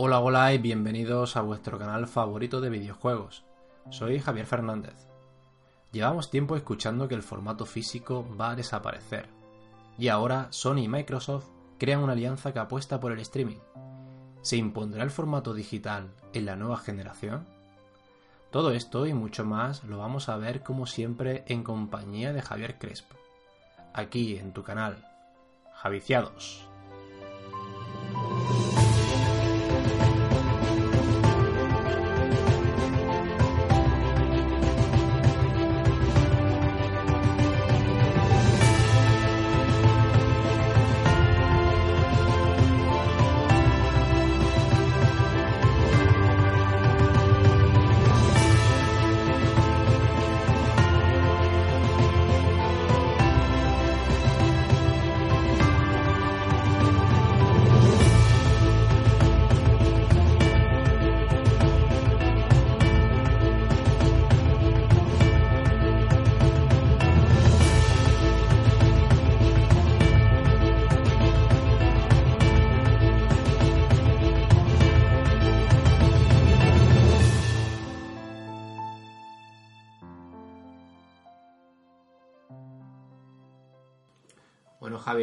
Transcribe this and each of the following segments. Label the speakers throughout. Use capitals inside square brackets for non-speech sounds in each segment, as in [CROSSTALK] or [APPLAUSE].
Speaker 1: Hola, hola y bienvenidos a vuestro canal favorito de videojuegos. Soy Javier Fernández. Llevamos tiempo escuchando que el formato físico va a desaparecer. Y ahora Sony y Microsoft crean una alianza que apuesta por el streaming. ¿Se impondrá el formato digital en la nueva generación? Todo esto y mucho más lo vamos a ver como siempre en compañía de Javier Crespo. Aquí en tu canal, Javiciados.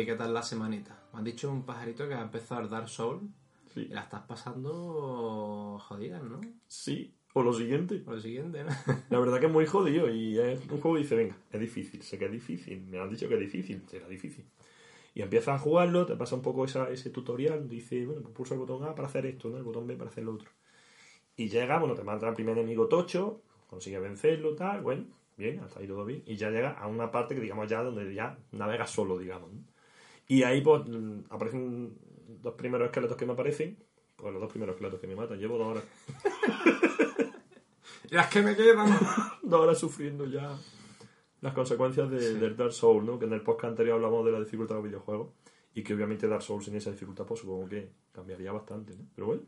Speaker 1: ¿Qué tal la semanita? Me han dicho un pajarito que ha empezado el Dark Soul
Speaker 2: Sí.
Speaker 1: y la estás pasando jodida, ¿no?
Speaker 2: Sí, o lo siguiente.
Speaker 1: Por lo siguiente, ¿no? [LAUGHS]
Speaker 2: La verdad que es muy jodido y es un juego que dice, venga, es difícil, sé que es difícil, me han dicho que es difícil, será difícil. Y empiezas a jugarlo, te pasa un poco esa- ese tutorial, dice, bueno, pues pulsa el botón A para hacer esto, ¿no? El botón B para hacer lo otro. Y llega, bueno, te manda al primer enemigo tocho, consigues vencerlo, tal, bueno, bien, hasta ahí todo bien. Y ya llega a una parte que digamos ya donde ya navegas solo, digamos. ¿no? Y ahí pues mm, aparecen dos primeros esqueletos que me aparecen, pues los dos primeros esqueletos que me matan, llevo dos horas [LAUGHS]
Speaker 1: Las que me quedan. [LAUGHS]
Speaker 2: dos horas sufriendo ya las consecuencias de- del Dark Souls, ¿no? Que en el podcast anterior hablamos de la dificultad de los videojuegos y que obviamente Dark Souls sin esa dificultad pues supongo que cambiaría bastante, ¿no? Pero bueno,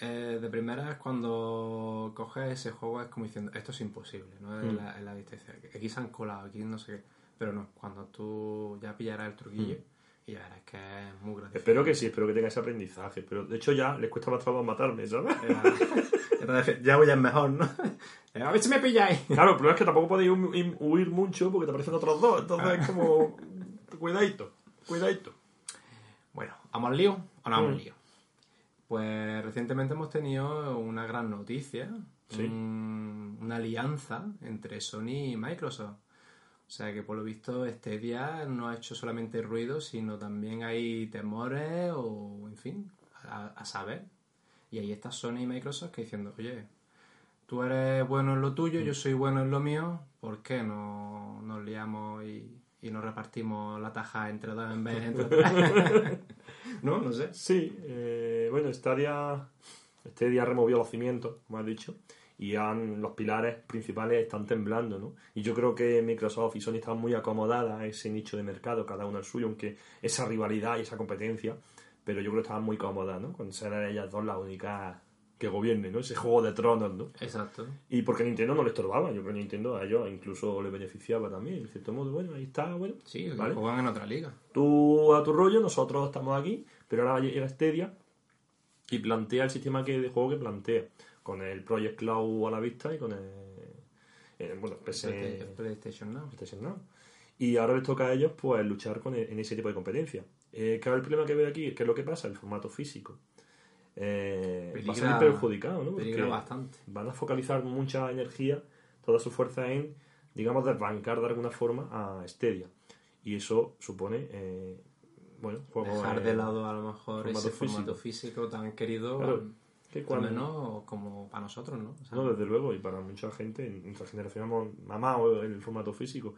Speaker 1: Eh, de primera es cuando coges ese juego es como diciendo, esto es imposible, ¿no? En,
Speaker 2: Mm.
Speaker 1: la, la distancia. Aquí se han colado, aquí no sé qué. Pero no, cuando tú ya pillarás el truquillo y ya verás que es muy gratificante.
Speaker 2: espero que sí, espero que tenga ese aprendizaje, pero de hecho ya les cuesta más trabajo matarme, ¿sabes?
Speaker 1: Ya, ya voy a mejor, ¿no? [LAUGHS] A ver si me pilláis.
Speaker 2: Claro, el problema es que tampoco podéis hu- hu- huir mucho porque te aparecen otros dos, entonces es como cuidadito, cuidadito.
Speaker 1: Bueno, ¿vamos al lío o no vamos al
Speaker 2: Mm.
Speaker 1: lío? Pues recientemente hemos tenido una gran noticia,
Speaker 2: Sí.
Speaker 1: un- una alianza entre Sony y Microsoft. O sea que por lo visto este día no ha hecho solamente ruido, sino también hay temores o, en fin, a, a saber. Y ahí está Sony y Microsoft que diciendo, oye, tú eres bueno en lo tuyo, yo soy bueno en lo mío, ¿por qué no nos liamos y, y nos repartimos la taja entre dos en vez de entre tres? [LAUGHS] no, no sé.
Speaker 2: Sí, eh, bueno, Stadia, Stadia removió los cimientos, como has dicho, y han, los pilares principales están temblando, ¿no? Y yo creo que Microsoft y Sony están muy acomodadas a ese nicho de mercado, cada uno el suyo, aunque esa rivalidad y esa competencia, pero yo creo que estaban muy cómodas, ¿no? Con ser ellas dos las únicas que gobiernen, ¿no? Ese juego de tronos, ¿no?
Speaker 1: Exacto.
Speaker 2: Y porque Nintendo no le estorbaba, yo creo que Nintendo a ellos incluso le beneficiaba también, en cierto modo, bueno, ahí está, bueno,
Speaker 1: Sí,
Speaker 2: ¿vale?
Speaker 1: juegan en otra liga.
Speaker 2: tú a tu rollo, nosotros estamos aquí, pero ahora llega Stadia y plantea el sistema que, de juego que plantea, con el Project Cloud a la vista y con el, eh, bueno, PC,
Speaker 1: PlayStation Now.
Speaker 2: PlayStation Now. Y ahora les toca a ellos pues luchar con e- en ese tipo de competencia. Eh, claro, el problema que veo aquí, ¿qué es lo que pasa? El formato físico. Eh, va a salir
Speaker 1: Peligra-
Speaker 2: perjudicado, ¿no? Porque
Speaker 1: bastante.
Speaker 2: Van a focalizar mucha energía, toda su fuerza en, digamos, desbancar de alguna forma a Stadia. Y eso supone, eh, bueno, juegos
Speaker 1: Dejar de lado a lo mejor
Speaker 2: formato
Speaker 1: ese formato físico tan querido.
Speaker 2: Claro, Que cuando-
Speaker 1: menos como para nosotros, ¿no? O sea,
Speaker 2: No, desde luego, y para mucha gente, en nuestra generación hemos mamado el formato físico.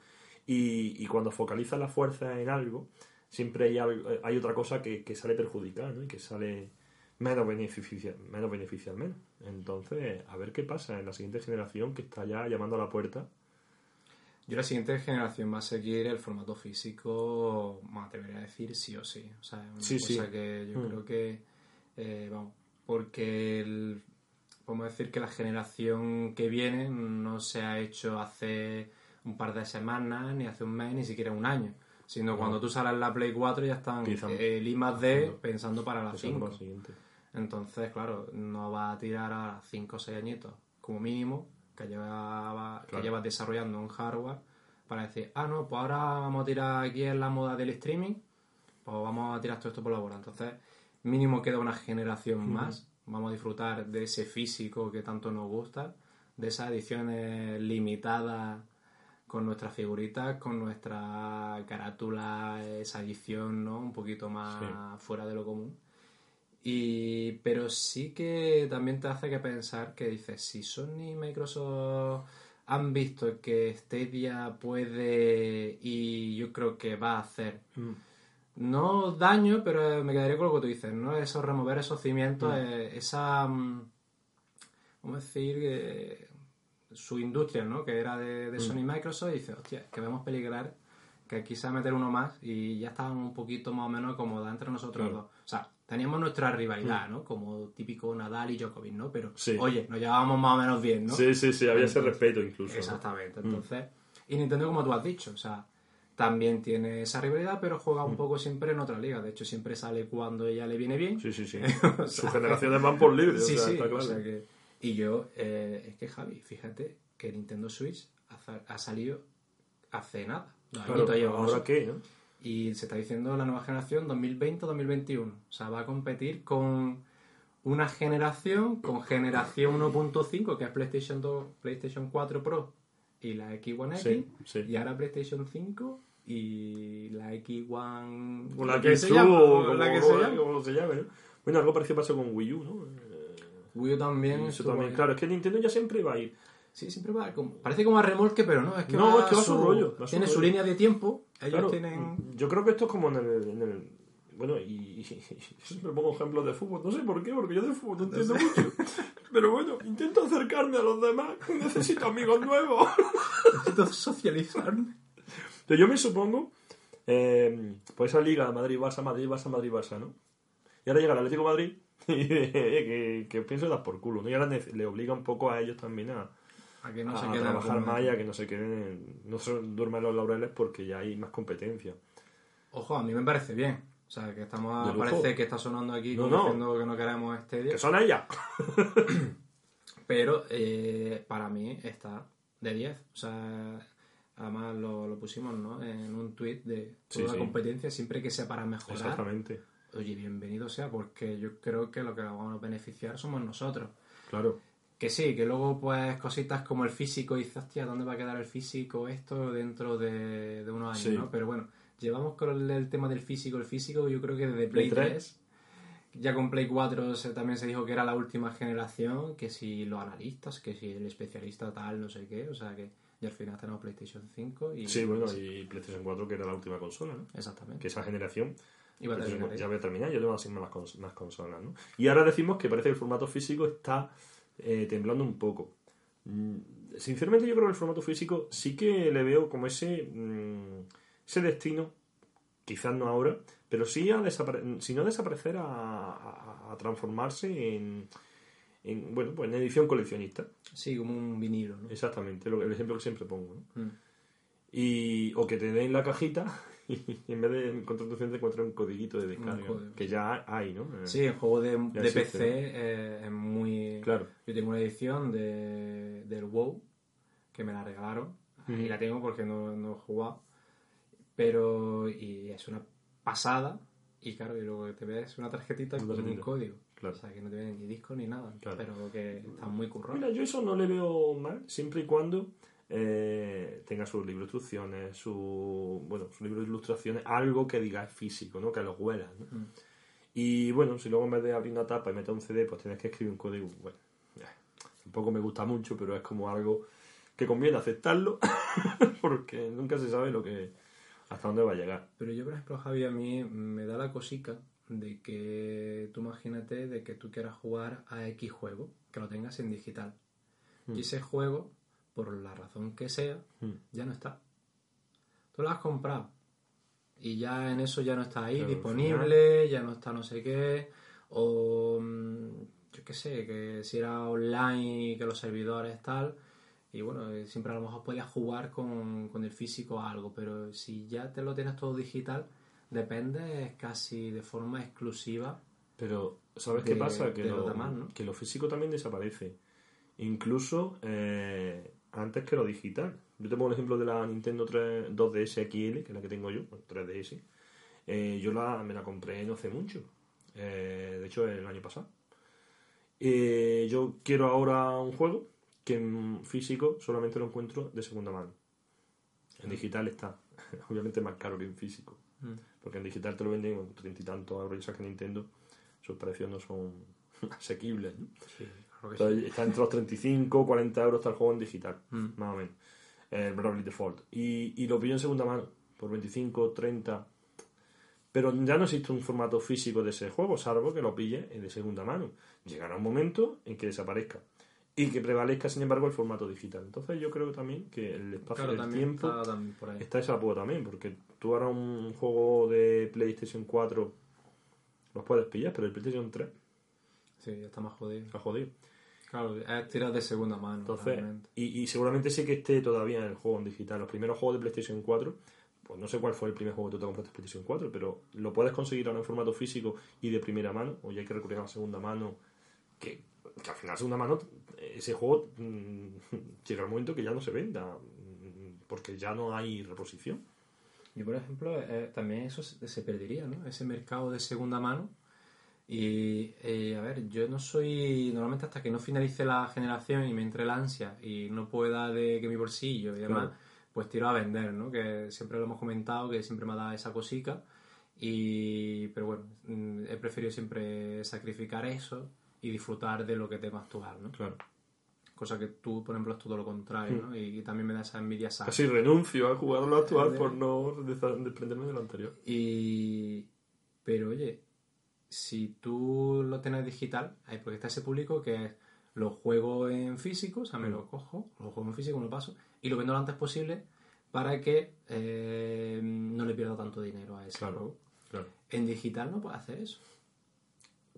Speaker 2: Y, y cuando focaliza la fuerza en algo, siempre hay, algo- hay otra cosa que, que sale perjudicada, ¿no? Y que sale menos beneficial, menos beneficial menos. Entonces, a ver qué pasa en la siguiente generación que está ya llamando a la puerta.
Speaker 1: Yo la siguiente generación va a seguir el formato físico, me atrevería a decir sí o sí. O sea, es una
Speaker 2: Sí,
Speaker 1: cosa
Speaker 2: sí.
Speaker 1: que yo
Speaker 2: Mm.
Speaker 1: creo que, eh, vamos, porque el- podemos decir que la generación que viene no se ha hecho hace un par de semanas, ni hace un mes, ni siquiera un año. Sino
Speaker 2: No.
Speaker 1: cuando tú sales la Play 4 ya están el I más D pensando para la
Speaker 2: Eso es
Speaker 1: 5.
Speaker 2: lo siguiente.
Speaker 1: Entonces, claro, no va a tirar a 5 o 6 añitos, como mínimo, que lleva, que
Speaker 2: Claro.
Speaker 1: llevas desarrollando un hardware para decir, ah, no, pues ahora vamos a tirar aquí en la moda del streaming, pues vamos a tirar todo esto por la bola. Entonces, mínimo queda una generación más, vamos a disfrutar de ese físico que tanto nos gusta, de esas ediciones limitadas con nuestras figuritas, con nuestra carátula, esa edición, ¿no? Un poquito más fuera de lo común. Y, pero sí que también te hace que pensar que dices, si Sony y Microsoft han visto que Stadia puede y yo creo que va a hacer
Speaker 2: Mm.
Speaker 1: No daño, pero me quedaría con lo que tú dices, ¿no? Eso, remover esos cimientos,
Speaker 2: Mm.
Speaker 1: eh, esa, mm, a decir, eh, su industria, ¿no? Que era de,
Speaker 2: Mm.
Speaker 1: de Sony y Microsoft, y dice, hostia, que vemos peligrar que aquí se va a meter uno más y ya estaban un poquito más o menos cómodas entre nosotros
Speaker 2: Claro.
Speaker 1: dos. O sea, teníamos nuestra rivalidad, ¿no? Como típico Nadal y Djokovic, ¿no? Pero,
Speaker 2: Sí.
Speaker 1: oye, nos llevábamos más o menos bien, ¿no?
Speaker 2: Sí, sí, sí, había ese
Speaker 1: Entonces,
Speaker 2: respeto incluso. ¿no?
Speaker 1: Exactamente. Entonces, y Nintendo, como tú has dicho, o sea, también tiene esa rivalidad, pero juega un poco siempre en otra liga. De hecho, siempre sale cuando ella le viene bien.
Speaker 2: Mm. Sí, sí, sí. [LAUGHS]
Speaker 1: O sea,
Speaker 2: Sus generaciones van por libre,
Speaker 1: Sí,
Speaker 2: o sea,
Speaker 1: sí,
Speaker 2: está
Speaker 1: o
Speaker 2: claro.
Speaker 1: sea que- Y yo, eh, es que Javi, fíjate que Nintendo Switch ha, sa- ha salido hace nada.
Speaker 2: Claro,
Speaker 1: con
Speaker 2: ¿ahora qué? ¿no?
Speaker 1: Y se está diciendo la nueva generación 2020-2021. O sea, va a competir con una generación, con generación 1.5, que es PlayStation 2, PlayStation 4 Pro y la X One X.
Speaker 2: Sí, sí.
Speaker 1: Y ahora PlayStation 5 y la X One...
Speaker 2: O la
Speaker 1: que se llama,
Speaker 2: o
Speaker 1: o la
Speaker 2: como-
Speaker 1: que se llama.
Speaker 2: como se llame, ¿no? Bueno, algo parecido pasó con Wii U, ¿no? Eh,
Speaker 1: Wii U también.
Speaker 2: y eso también,
Speaker 1: ahí.
Speaker 2: claro, es que Nintendo ya siempre va a ir.
Speaker 1: Sí, siempre va como... Parece como a remolque, pero no, es que
Speaker 2: No,
Speaker 1: va,
Speaker 2: es que va a su rollo, va su
Speaker 1: tiene su
Speaker 2: rollo.
Speaker 1: línea de tiempo. Ellos
Speaker 2: Claro,
Speaker 1: tienen...
Speaker 2: Yo creo que esto es como en el. en el- bueno, y, y siempre pongo ejemplos de fútbol. No sé por qué, porque yo de fútbol no entiendo mucho. Pero bueno, intento acercarme a los demás. Necesito amigos nuevos. [LAUGHS]
Speaker 1: Necesito socializarme.
Speaker 2: Pero yo me supongo, eh, pues esa liga Madrid-Barça, Madrid-Barça, Madrid-Barça, ¿no? Y ahora llega el Atlético de Madrid [LAUGHS] y "Eh, que, pienso dar por culo, ¿no? Y ahora le obliga un poco a ellos también a,
Speaker 1: A que no
Speaker 2: a
Speaker 1: se queden
Speaker 2: trabajar más y a que no se queden, en- no se duerman los laureles porque ya hay más competencia.
Speaker 1: Ojo, a mí me parece bien. O sea, que estamos...
Speaker 2: Lujo.
Speaker 1: Parece que está sonando aquí
Speaker 2: No,
Speaker 1: como
Speaker 2: no.
Speaker 1: diciendo que no queremos este día.
Speaker 2: ¡Que son ellas!
Speaker 1: Pero eh, para mí está de 10. O sea, además lo, lo pusimos ¿no? en un tweet de toda
Speaker 2: sí.
Speaker 1: competencia, siempre que sea para mejorar.
Speaker 2: Exactamente,
Speaker 1: Oye, bienvenido sea, porque yo creo que lo que vamos a beneficiar somos nosotros.
Speaker 2: claro.
Speaker 1: Que sí, que luego pues cositas como el físico, y dices, hostia, ¿dónde va a quedar el físico esto dentro de, de unos años?
Speaker 2: Sí.
Speaker 1: ¿no? Pero bueno, llevamos con el, el tema del físico, el físico, yo creo que desde Play
Speaker 2: Play
Speaker 1: 3, ya con Play 4 se- también se dijo que era la última generación, que si los analistas, que si el especialista tal, no sé qué, o sea que y al final tenemos PlayStation 5 y...
Speaker 2: Sí, bueno, y PlayStation 4 que era la última consola, ¿no?
Speaker 1: Exactamente.
Speaker 2: Que esa generación
Speaker 1: Iba a terminar
Speaker 2: ya voy a terminar, yo tengo así más, cons- más consolas, ¿no? Y ahora decimos que parece que el formato físico está eh, temblando un poco. Mm, Sinceramente yo creo que el formato físico sí que le veo como ese, mm, ese destino, quizás no ahora, pero sí a si no desaparecer a, a- a transformarse en, en, bueno, pues en edición coleccionista.
Speaker 1: Sí, como un vinilo, ¿no?
Speaker 2: Exactamente, lo- el ejemplo que siempre pongo. ¿no?
Speaker 1: Mm.
Speaker 2: Y, o que te den la cajita [LAUGHS] y en vez de encontrar tu te encuentres un codiguito de descarga. Que ya hay, ¿no?
Speaker 1: Sí, el juego de, de
Speaker 2: existe,
Speaker 1: PC eh, es muy...
Speaker 2: Claro.
Speaker 1: Yo tengo una edición de, del WoW que me la regalaron y
Speaker 2: Ujú.
Speaker 1: la tengo porque no, no he jugado. Pero y es una pasada y claro, y luego te ves una tarjetita
Speaker 2: Una
Speaker 1: con un código.
Speaker 2: Claro.
Speaker 1: O sea, que no te viene ni disco ni nada.
Speaker 2: Claro.
Speaker 1: Pero que está muy currado.
Speaker 2: Mira, yo eso no le veo mal, siempre y cuando eh, tenga su libro de instrucciones, su bueno, su libro de ilustraciones, algo que diga físico, ¿no? Que lo huelas, ¿no?
Speaker 1: Mm.
Speaker 2: Y bueno, si luego en vez de abrir una tapa y meter un CD, pues tienes que escribir un código, bueno, ya, tampoco me gusta mucho, pero es como algo que conviene aceptarlo, [LAUGHS] porque nunca se sabe lo que hasta dónde va a llegar.
Speaker 1: Pero yo, por ejemplo, Javi, a mí me da la cosica de que tú imagínate de que tú quieras jugar a X juego, que lo tengas en digital. Y ese juego, por la razón que sea,
Speaker 2: Mm.
Speaker 1: ya no está. Tú lo has comprado y ya en eso ya no está ahí
Speaker 2: Pero
Speaker 1: disponible, ya no está no sé qué, o mm, yo qué sé, que si era online que los servidores tal, y bueno, eh, siempre a lo mejor podías jugar con, con el físico a algo, pero si ya te lo tienes todo digital, depende casi de forma exclusiva.
Speaker 2: Pero, ¿sabes
Speaker 1: de-
Speaker 2: qué pasa? Que lo,
Speaker 1: los demás, ¿no?
Speaker 2: que lo físico también desaparece. Incluso eh, antes que lo digital. Yo te pongo el ejemplo de la Nintendo 3, 2DS XL, que es la que tengo yo, bueno, 3DS. Eh, yo la, me la compré no hace mucho. Eh, de hecho, el año pasado. Eh, yo quiero ahora un juego que en físico solamente lo encuentro de segunda mano. En digital está, [LAUGHS] obviamente más caro que en físico.
Speaker 1: Mm.
Speaker 2: Porque en digital te lo venden con treinta y tantos euros y que Nintendo sus precios no son [LAUGHS] asequibles. ¿no?
Speaker 1: Claro que sí.
Speaker 2: Entonces, está entre los 35 40 euros está el juego en digital,
Speaker 1: Mm.
Speaker 2: más o menos. El Bravely Default. Y, y lo pillo en segunda mano, por 25, 30. Pero ya no existe un formato físico de ese juego, salvo que lo pille de segunda mano. Llegará un momento en que desaparezca. Y que prevalezca, sin embargo, el formato digital. Entonces yo creo también que el espacio
Speaker 1: Claro,
Speaker 2: del tiempo
Speaker 1: está por ahí.
Speaker 2: está esa apoyo también, porque tú ahora un juego de PlayStation 4 los puedes pillar, pero el PlayStation 3
Speaker 1: Sí, ya está más jodido.
Speaker 2: está jodido.
Speaker 1: Claro, es tirar de segunda mano.
Speaker 2: Entonces, y, y seguramente sí que esté todavía en el juego en digital. Los primeros juegos de PlayStation 4, pues no sé cuál fue el primer juego que tú te compraste en PlayStation 4, pero lo puedes conseguir ahora en formato físico y de primera mano, o ya hay que recurrir a la segunda mano, que, que al final segunda mano, ese juego mm, [LAUGHS] llega el momento que ya no se venda, porque ya no hay reposición.
Speaker 1: Y por ejemplo, eh, también eso se, perdería, ¿no? Ese mercado de segunda mano. Y eh, a ver, yo no soy. Normalmente, hasta que no finalice la generación y me entre la ansia y no pueda de que mi bolsillo y demás,
Speaker 2: Claro.
Speaker 1: pues tiro a vender, ¿no? Que siempre lo hemos comentado, que siempre me ha dado esa cosica. Y, pero bueno, mm, he preferido siempre sacrificar eso y disfrutar de lo que tengo actual, ¿no?
Speaker 2: Claro.
Speaker 1: Cosa que tú, por ejemplo, es todo lo contrario, ¿no? Y, también me da esa envidia sana.
Speaker 2: Casi renuncio a jugar a lo actual por no desprenderme de lo anterior.
Speaker 1: Y... Pero oye, si tú lo tienes digital, ahí porque está ese público que es, lo juego en físico, o sea, me lo cojo, lo juego en físico, me lo paso, y lo vendo lo antes posible para que eh, no le pierda tanto dinero a ese
Speaker 2: Claro.
Speaker 1: juego.
Speaker 2: Claro.
Speaker 1: En digital no puede hacer eso.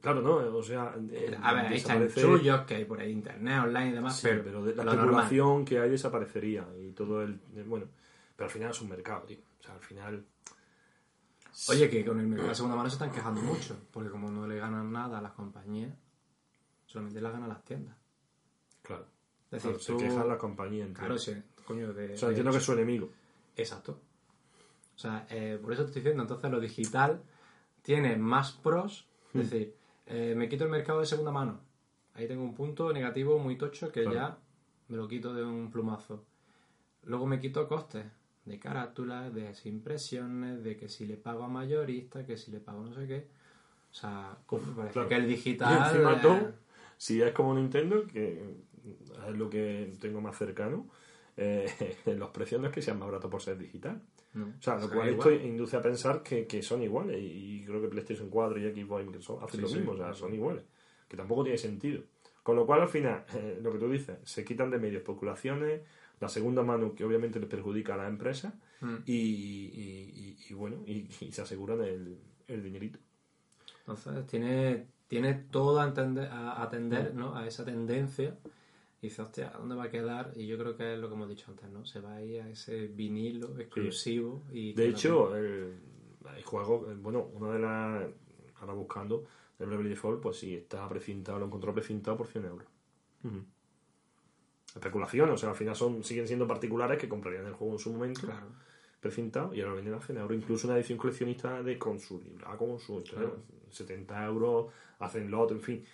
Speaker 2: Claro, ¿no? O sea, eh,
Speaker 1: A ver,
Speaker 2: desaparece-
Speaker 1: chanchullos que hay por ahí, internet, online y demás,
Speaker 2: Sí,
Speaker 1: pero,
Speaker 2: pero, de la
Speaker 1: lo normal.
Speaker 2: que hay desaparecería y todo el... eh, Bueno, pero al final es un mercado, tío. O sea, al final...
Speaker 1: Oye, que con el mercado de segunda mano se están quejando mucho, porque como no le ganan nada a las compañías, solamente la ganan las tiendas.
Speaker 2: Claro.
Speaker 1: Es decir,
Speaker 2: Claro, se
Speaker 1: tú-
Speaker 2: quejan las compañías.
Speaker 1: Claro, sí, coño, de...
Speaker 2: O sea,
Speaker 1: de
Speaker 2: entiendo que es su enemigo.
Speaker 1: Exacto. O sea, eh, por eso te estoy diciendo, entonces lo digital tiene más pros,
Speaker 2: Hmm.
Speaker 1: es decir, eh, me quito el mercado de segunda mano. Ahí tengo un punto negativo muy tocho que
Speaker 2: Claro.
Speaker 1: ya me lo quito de un plumazo. Luego me quito costes de carátulas, de impresiones, de que si le pago a mayorista, que si le pago no sé qué. O sea, parece
Speaker 2: Claro.
Speaker 1: que el
Speaker 2: Y
Speaker 1: digital...
Speaker 2: encima
Speaker 1: eh,
Speaker 2: todo, si es como Nintendo, que es lo que tengo más cercano, eh, [LAUGHS] los precios no es que sean más baratos por ser digital.
Speaker 1: No,
Speaker 2: O sea, lo cual
Speaker 1: igual.
Speaker 2: esto induce a pensar que, que son iguales. Y creo que PlayStation 4 y Xbox y Microsoft hacen
Speaker 1: Sí,
Speaker 2: lo
Speaker 1: sí,
Speaker 2: mismo, o sea, son iguales. Que tampoco tiene sentido. Con lo cual, al final, [LAUGHS] eh, lo que tú dices, se quitan de medio especulaciones, la segunda mano que obviamente les perjudica a la empresa
Speaker 1: Mm.
Speaker 2: y, y- y- y bueno, y, se aseguran el, el dinerito.
Speaker 1: Entonces tiene, tiene todo a, entender, a
Speaker 2: Mm.
Speaker 1: atender ¿no? a esa tendencia. Y dice, hostia, ¿dónde va a quedar? Y yo creo que es lo que hemos dicho antes, ¿no? Se va a ir a ese vinilo exclusivo. Y
Speaker 2: De hecho, el, hay juegos, eh, bueno, una de las, ahora buscando, el Bravely Default, pues sí, está precintado, lo encontró precintado por 100 euros. Ujú. Especulación, o sea, al final son, siguen siendo particulares que comprarían el juego en su momento,
Speaker 1: Claro.
Speaker 2: precintado, y ahora lo venden a 100 euros. Incluso una edición coleccionista de con su librado, con su,
Speaker 1: Claro.
Speaker 2: 70 euros, hacen lot, en fin.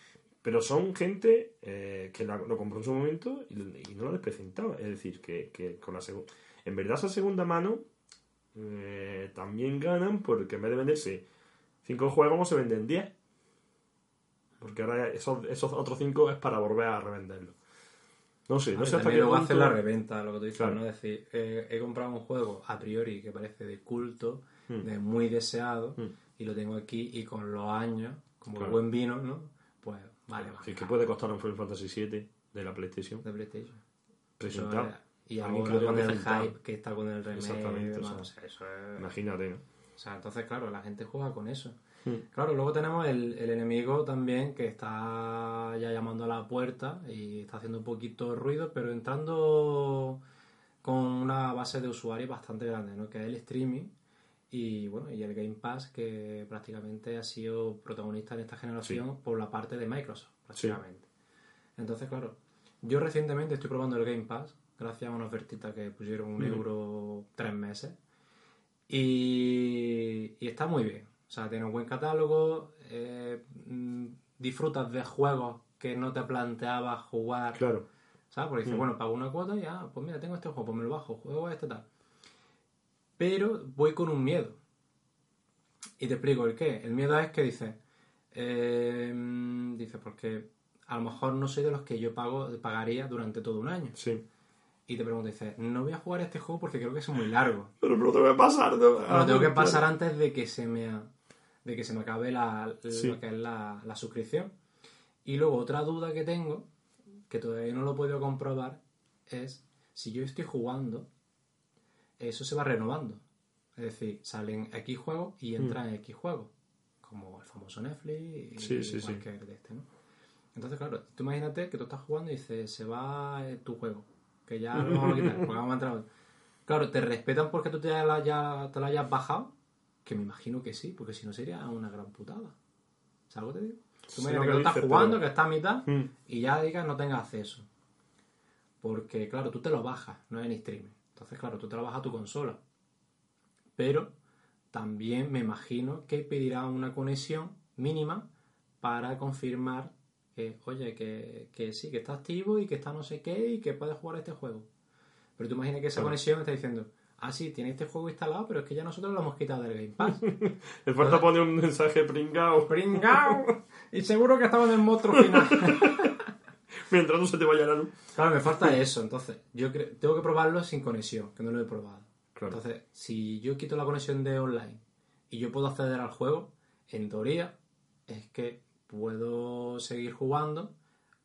Speaker 2: Pero son gente eh, que la- lo compró en su momento y, y no lo desprecintaba. Es decir, que, que con la segunda... En verdad esa segunda mano eh, también ganan porque en vez de venderse 5 juegos se venden 10. Porque ahora esos, esos otros 5 es para volver a revenderlo. No sé, no sé hasta qué
Speaker 1: luego
Speaker 2: punto...
Speaker 1: hacer la reventa, lo que tú dices,
Speaker 2: Claro.
Speaker 1: ¿no? Es decir, eh, he comprado un juego a priori que parece de culto,
Speaker 2: Hmm.
Speaker 1: de muy deseado,
Speaker 2: Hmm.
Speaker 1: y lo tengo aquí y con los años, como
Speaker 2: Claro.
Speaker 1: buen vino, ¿no? Pues vale, vale.
Speaker 2: que puede costar un Final Fantasy VII de la PlayStation
Speaker 1: de PlayStation.
Speaker 2: presentado.
Speaker 1: Eso es- y
Speaker 2: Alguien que lo
Speaker 1: el hype que está con el remake
Speaker 2: Exactamente, o sea,
Speaker 1: eso es...
Speaker 2: Imagínate, ¿no?
Speaker 1: O sea, entonces, claro, la gente juega con eso.
Speaker 2: Hmm.
Speaker 1: Claro, luego tenemos el, el enemigo también que está ya llamando a la puerta y está haciendo un poquito de ruido, pero entrando con una base de usuarios bastante grande, ¿no? Que es el streaming y bueno, y el Game Pass que prácticamente ha sido protagonista en esta generación por la parte de Microsoft, prácticamente. Entonces, claro, yo recientemente estoy probando el Game Pass gracias a una ofertita que pusieron un euro tres meses y, y está muy bien. O sea, tiene un buen catálogo, eh, mm, disfrutas de juegos que no te planteabas jugar,
Speaker 2: Claro.
Speaker 1: ¿sabes? Porque dices,
Speaker 2: Mm.
Speaker 1: bueno, pago una cuota y ah, pues mira, tengo este juego, pues me lo bajo, juego este tal. Pero voy con un miedo. Y te explico el qué. El miedo es que dices, eh, dices, porque a lo mejor no soy de los que yo pago, pagaría durante todo un año.
Speaker 2: Sí.
Speaker 1: Y te pregunto, dices, no voy a jugar este juego porque creo que es muy largo.
Speaker 2: Pero me lo tengo que pasar, ¿no?
Speaker 1: Pero lo tengo que pasar antes de que se me, de que se me acabe la,
Speaker 2: Sí.
Speaker 1: lo que es la, la suscripción. Y luego otra duda que tengo, que todavía no lo he podido comprobar, es si yo estoy jugando, eso se va renovando. Es decir, salen X juegos y entran X juegos. Como el famoso Netflix y
Speaker 2: Mm. Sí, sí, sí.
Speaker 1: cualquier de este, ¿no? Entonces, claro, tú imagínate que tú estás jugando y dices, se va eh, tu juego, que ya lo vamos a quitar, porque vamos a entrar otro. Claro, ¿te respetan porque tú te la, ya, te la hayas bajado? Que me imagino que sí, porque si no sería una gran putada. ¿Sabes lo que te digo? Tú
Speaker 2: Sí, lo
Speaker 1: que
Speaker 2: que
Speaker 1: tú estás jugando,
Speaker 2: pero-
Speaker 1: que está a mitad,
Speaker 2: Mm.
Speaker 1: y ya digas no tengas acceso. Porque, claro, tú te lo bajas, no es en streaming. Entonces, claro, tú te lo bajas a tu consola. Pero también me imagino que pedirá una conexión mínima para confirmar que, oye, que, que sí, que está activo y que está no sé qué y que puedes jugar este juego. Pero tú imaginas que esa conexión está diciendo, ah, sí, tiene este juego instalado, pero es que ya nosotros lo hemos quitado del Game Pass. [LAUGHS]
Speaker 2: El falta pone un mensaje pringao
Speaker 1: ¡Pringao! Y seguro que estaba en el monstruo final. [LAUGHS] [LAUGHS]
Speaker 2: mientras no se te vaya la luz.
Speaker 1: Claro, me falta eso. Entonces, yo cre- tengo que probarlo sin conexión, que no lo he probado.
Speaker 2: Claro.
Speaker 1: Entonces, si yo quito la conexión de online y yo puedo acceder al juego, en teoría, es que puedo seguir jugando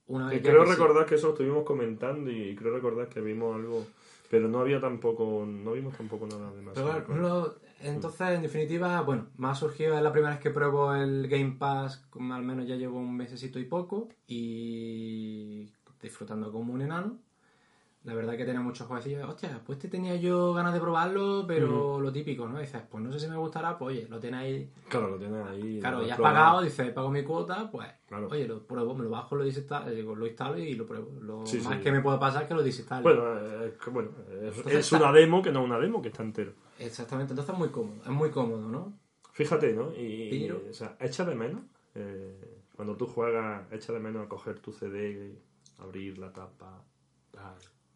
Speaker 1: una vez
Speaker 2: Y creo
Speaker 1: que sí.
Speaker 2: recordar que eso lo estuvimos comentando y creo recordar que vimos algo, pero no había tampoco, no vimos tampoco nada de más.
Speaker 1: Pero claro, entonces, en definitiva, bueno, me ha surgido, es la primera vez que pruebo el Game Pass, como al menos ya llevo un mesecito y poco, y disfrutando como un enano. La verdad que tiene muchos jueguecillos. Hostia, pues te tenía yo ganas de probarlo, pero lo típico, ¿no? Dices, pues no sé si me gustará, pues oye, lo tienes ahí.
Speaker 2: Claro, lo tienes ahí.
Speaker 1: Claro, ya has pagado, dices, pago mi cuota, pues
Speaker 2: Claro.
Speaker 1: oye, lo pruebo, me lo bajo, lo desinstalo, digo, lo instalo y lo pruebo. Lo
Speaker 2: Sí,
Speaker 1: más
Speaker 2: sí.
Speaker 1: que me puede pasar es que lo desinstale.
Speaker 2: Bueno, eh, bueno, es,
Speaker 1: Entonces
Speaker 2: es una demo que no es una demo, que está entero.
Speaker 1: Exactamente, entonces es muy cómodo, es muy cómodo, ¿no?
Speaker 2: Fíjate, ¿no? Y,
Speaker 1: Pero-
Speaker 2: o sea, echa de menos, eh, cuando tú juegas, echa de menos coger tu CD, abrir la tapa, tal.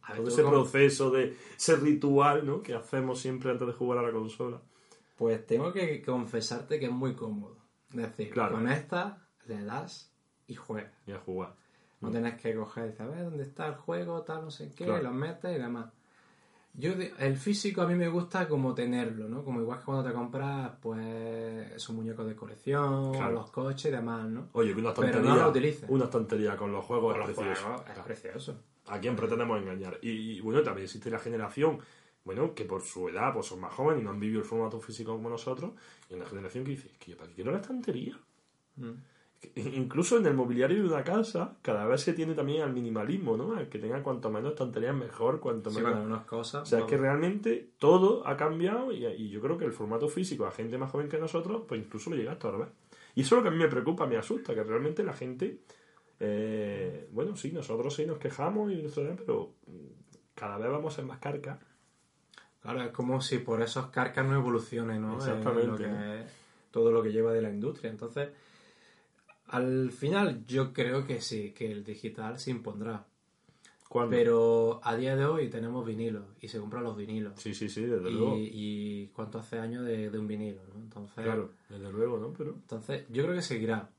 Speaker 1: Ver,
Speaker 2: Todo ese proceso de ese ritual, ¿no? Que hacemos siempre antes de jugar a la consola.
Speaker 1: Pues tengo que confesarte que es muy cómodo. Es decir,
Speaker 2: Claro.
Speaker 1: con esta le das y juegas.
Speaker 2: Y a jugar.
Speaker 1: No tienes que coger y decir, a ver dónde está el juego, tal, no sé qué,
Speaker 2: Claro.
Speaker 1: los metes y demás. Yo, el físico a mí me gusta como tenerlo, ¿no? Como igual que cuando te compras, pues, esos muñecos de colección,
Speaker 2: Claro.
Speaker 1: los coches y demás, ¿no?
Speaker 2: Oye, que una
Speaker 1: Pero
Speaker 2: estantería.
Speaker 1: no lo utilices.
Speaker 2: Una estantería con los juegos
Speaker 1: Con
Speaker 2: es
Speaker 1: los
Speaker 2: precioso.
Speaker 1: juegos, es
Speaker 2: Claro.
Speaker 1: precioso.
Speaker 2: ¿A quién pretendemos engañar? Y, y, bueno, también existe la generación, bueno, que por su edad pues son más jóvenes y no han vivido el formato físico como nosotros, y una generación que dice, que yo para qué quiero la estantería.
Speaker 1: Mm.
Speaker 2: Incluso en el mobiliario de una casa, cada vez se tiene también al minimalismo, ¿no? Al que tenga cuanto menos estanterías mejor, cuanto
Speaker 1: Sí,
Speaker 2: menos...
Speaker 1: bueno, unas cosas.
Speaker 2: O sea, es que realmente todo ha cambiado y, y yo creo que el formato físico a gente más joven que nosotros, pues incluso lo llega a estorbar. Y eso es lo que a mí me preocupa, me asusta, que realmente la gente, eh, bueno, sí, nosotros sí nos quejamos y pero mm, cada vez vamos a ser más carcas.
Speaker 1: Claro, es como si por esos carcas no evolucione, ¿no?
Speaker 2: Exactamente,
Speaker 1: Eh, lo que
Speaker 2: ¿no?
Speaker 1: es todo lo que lleva de la industria. Entonces, al final yo creo que sí, que el digital se impondrá.
Speaker 2: ¿Cuándo?
Speaker 1: Pero a día de hoy tenemos vinilos y se compran los vinilos.
Speaker 2: Sí, sí, sí, desde luego.
Speaker 1: Y, y cuánto hace años de, de un vinilo, ¿no? Entonces,
Speaker 2: Claro, desde luego, ¿no? Pero
Speaker 1: entonces yo creo que seguirá.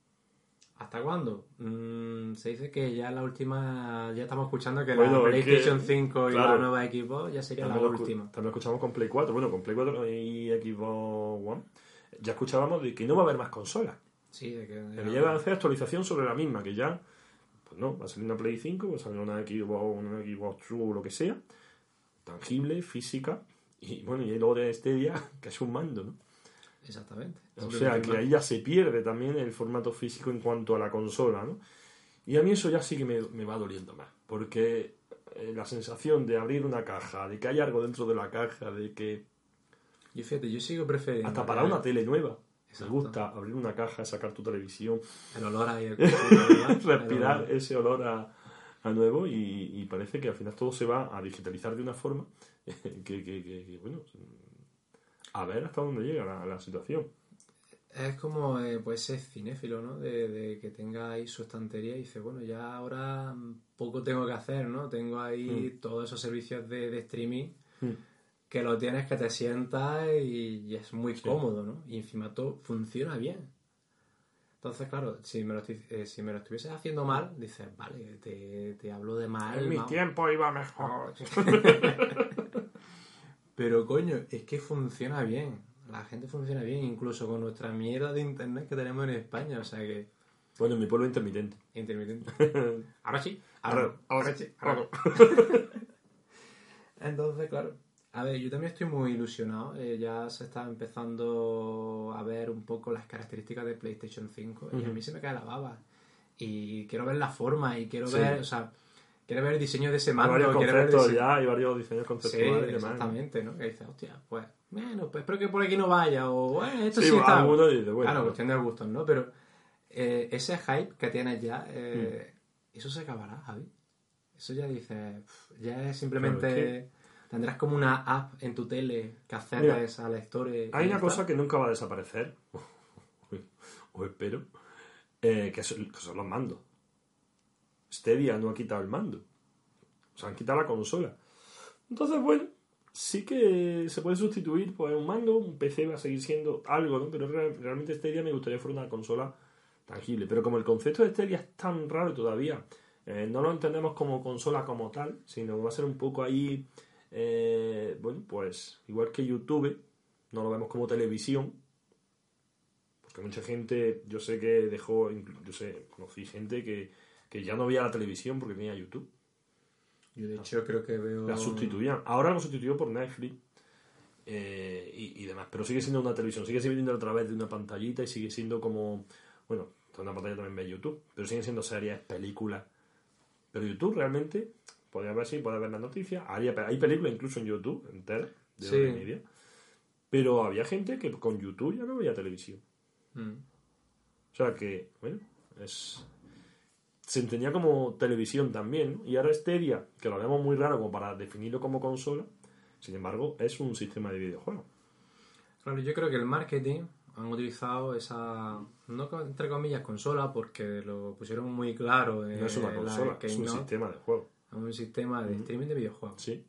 Speaker 1: ¿Hasta cuándo? Mm, se dice que ya la última, ya estamos escuchando que
Speaker 2: Bueno,
Speaker 1: la
Speaker 2: es que-
Speaker 1: PlayStation 5 y
Speaker 2: claro.
Speaker 1: la nueva Xbox ya sería la última.
Speaker 2: también escuchamos con Play 4. Bueno, con Play 4 y Xbox One. Ya escuchábamos de que no va a haber más consolas.
Speaker 1: Sí, de que...
Speaker 2: Que ya van a hacer actualización sobre la misma, que ya, pues no, va a salir una Play 5, va a salir una Xbox, una Xbox True o lo que sea, tangible, física, y bueno, y luego de Stadia, [LAUGHS] que es un mando, ¿no?
Speaker 1: Exactamente.
Speaker 2: O sea, que ahí ya se pierde también el formato físico en cuanto a la consola, ¿no? Y a mí eso ya sí que me, me va doliendo más, porque eh, la sensación de abrir una caja, de que hay algo dentro de la caja, de que
Speaker 1: Yo fíjate, yo sigo prefiriendo...
Speaker 2: hasta para una tele nueva, me gusta abrir una caja, sacar tu televisión,
Speaker 1: El olor el [LAUGHS] consumo, ¿verdad? El
Speaker 2: respirar
Speaker 1: olor.
Speaker 2: ese olor a, a nuevo y, y parece que al final todo se va a digitalizar de una forma [LAUGHS] que, que- que- que, bueno, a ver hasta dónde llega la, la situación.
Speaker 1: Es como eh, pues ser cinéfilo, ¿no? De, de que tenga ahí su estantería y dice, bueno, ya ahora poco tengo que hacer, ¿no? Tengo ahí todos esos servicios de, de streaming
Speaker 2: Mm.
Speaker 1: que lo tienes, que te sientas y, y es muy cómodo, ¿no? Y encima todo funciona bien. Entonces, claro, si me lo, estoy- eh, si me lo estuvieses haciendo mal, dices, vale, te, te hablo de mal.
Speaker 2: En mi
Speaker 1: vamos.
Speaker 2: tiempo iba mejor. [LAUGHS]
Speaker 1: Pero coño, es que funciona bien. La gente funciona bien, incluso con nuestra mierda de internet que tenemos en España. O sea que,
Speaker 2: Bueno, en mi pueblo intermitente.
Speaker 1: intermitente. [LAUGHS] Ahora sí,
Speaker 2: Ahora
Speaker 1: ahora, sí, ahora. [LAUGHS] [LAUGHS] Entonces, claro. A ver, yo también estoy muy ilusionado. eh, ya se está empezando a ver un poco las características de PlayStation 5 y a mí se me cae la baba. Y quiero ver la forma y quiero
Speaker 2: Sí.
Speaker 1: ver, o sea, quiero ver el diseño de ese mando. quiero ver el
Speaker 2: ya, hay varios diseños
Speaker 1: Sí,
Speaker 2: conceptuales y demás.
Speaker 1: exactamente, ¿no? Que dices, hostia, pues, bueno, pues espero que por aquí no vaya, o bueno, esto
Speaker 2: Sí,
Speaker 1: sí, está.
Speaker 2: alguno dice, bueno,
Speaker 1: claro, cuestión de gustos, ¿no? Pero eh, ese hype que tienes ya, eh,
Speaker 2: Hmm.
Speaker 1: eso se acabará, Javi. Eso ya dices, ya es simplemente.
Speaker 2: Claro,
Speaker 1: Tendrás como una app en tu tele que accedes a historia.
Speaker 2: Hay una cosa que nunca va a desaparecer, [LAUGHS] o espero, eh, que son los mandos. Stadia no ha quitado el mando. O sea, han quitado la consola. Entonces, bueno, sí que se puede sustituir por un mando, un PC va a seguir siendo algo, ¿no? Pero re- realmente Stadia me gustaría fuera una consola tangible. Pero como el concepto de Stadia es tan raro todavía, eh, no lo entendemos como consola como tal, sino va a ser un poco ahí, eh, bueno, pues igual que YouTube, no lo vemos como televisión, porque mucha gente, yo sé que dejó, yo sé, conocí gente que, que ya no veía la televisión porque tenía YouTube.
Speaker 1: Yo, de hecho, creo que veo.
Speaker 2: La sustituían. Ahora lo sustituyó por Netflix eh, y, y demás. Pero sigue siendo una televisión. Sigue siendo a través de una pantallita y sigue siendo como. Bueno, en una pantalla también ve YouTube. Pero siguen siendo series, películas. Pero YouTube realmente. Podría ver, sí, puede ver las noticias. Hay, películas incluso en YouTube enteras de
Speaker 1: Sí.
Speaker 2: media. Pero había gente que con YouTube ya no veía televisión.
Speaker 1: Mm.
Speaker 2: O sea que, bueno, es. Se entendía como televisión también, ¿no? Y ahora Stadia, que lo vemos muy raro como para definirlo como consola, sin embargo, es un sistema de videojuegos.
Speaker 1: Claro, yo creo que el marketing han utilizado esa, no entre comillas consola, porque lo pusieron muy claro en
Speaker 2: No es una
Speaker 1: la
Speaker 2: consola, es un sistema de juego.
Speaker 1: es un sistema de streaming de videojuegos.
Speaker 2: Sí,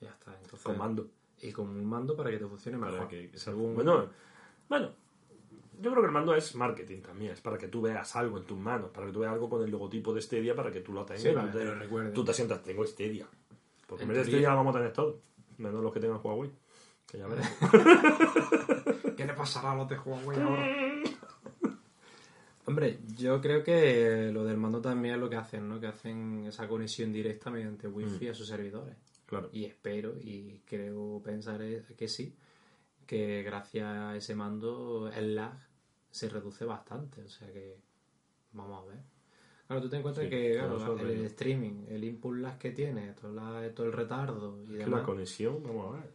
Speaker 1: Ya está, entonces...
Speaker 2: con mando.
Speaker 1: Y con un mando para que te funcione
Speaker 2: Para
Speaker 1: mejor.
Speaker 2: que-
Speaker 1: según-
Speaker 2: Bueno, bueno, yo creo que el mando es marketing también, es para que tú veas algo en tus manos, para que tú veas algo con el logotipo de Stadia, para que tú lo tengas.
Speaker 1: Sí,
Speaker 2: tú te,
Speaker 1: lo recuerdes.
Speaker 2: tú te sientas, tengo Stadia. Porque en vez de. Stadia la vamos a tener todo, menos los que tengan Huawei. Que ya verás. [LAUGHS]
Speaker 1: ¿Qué le pasará a los de Huawei ahora? [LAUGHS] Hombre, yo creo que lo del mando también es lo que hacen, ¿no? Que hacen esa conexión directa mediante wifi a sus servidores.
Speaker 2: claro.
Speaker 1: Y espero y creo pensar es- que sí, que gracias a ese mando el lag se reduce bastante. O sea que vamos a ver. Claro, tú ten en cuenta
Speaker 2: Sí,
Speaker 1: que claro,
Speaker 2: es
Speaker 1: el streaming, el input lag que tiene, todo, la- todo el retardo y
Speaker 2: Que
Speaker 1: demás.
Speaker 2: la conexión, vamos a ver.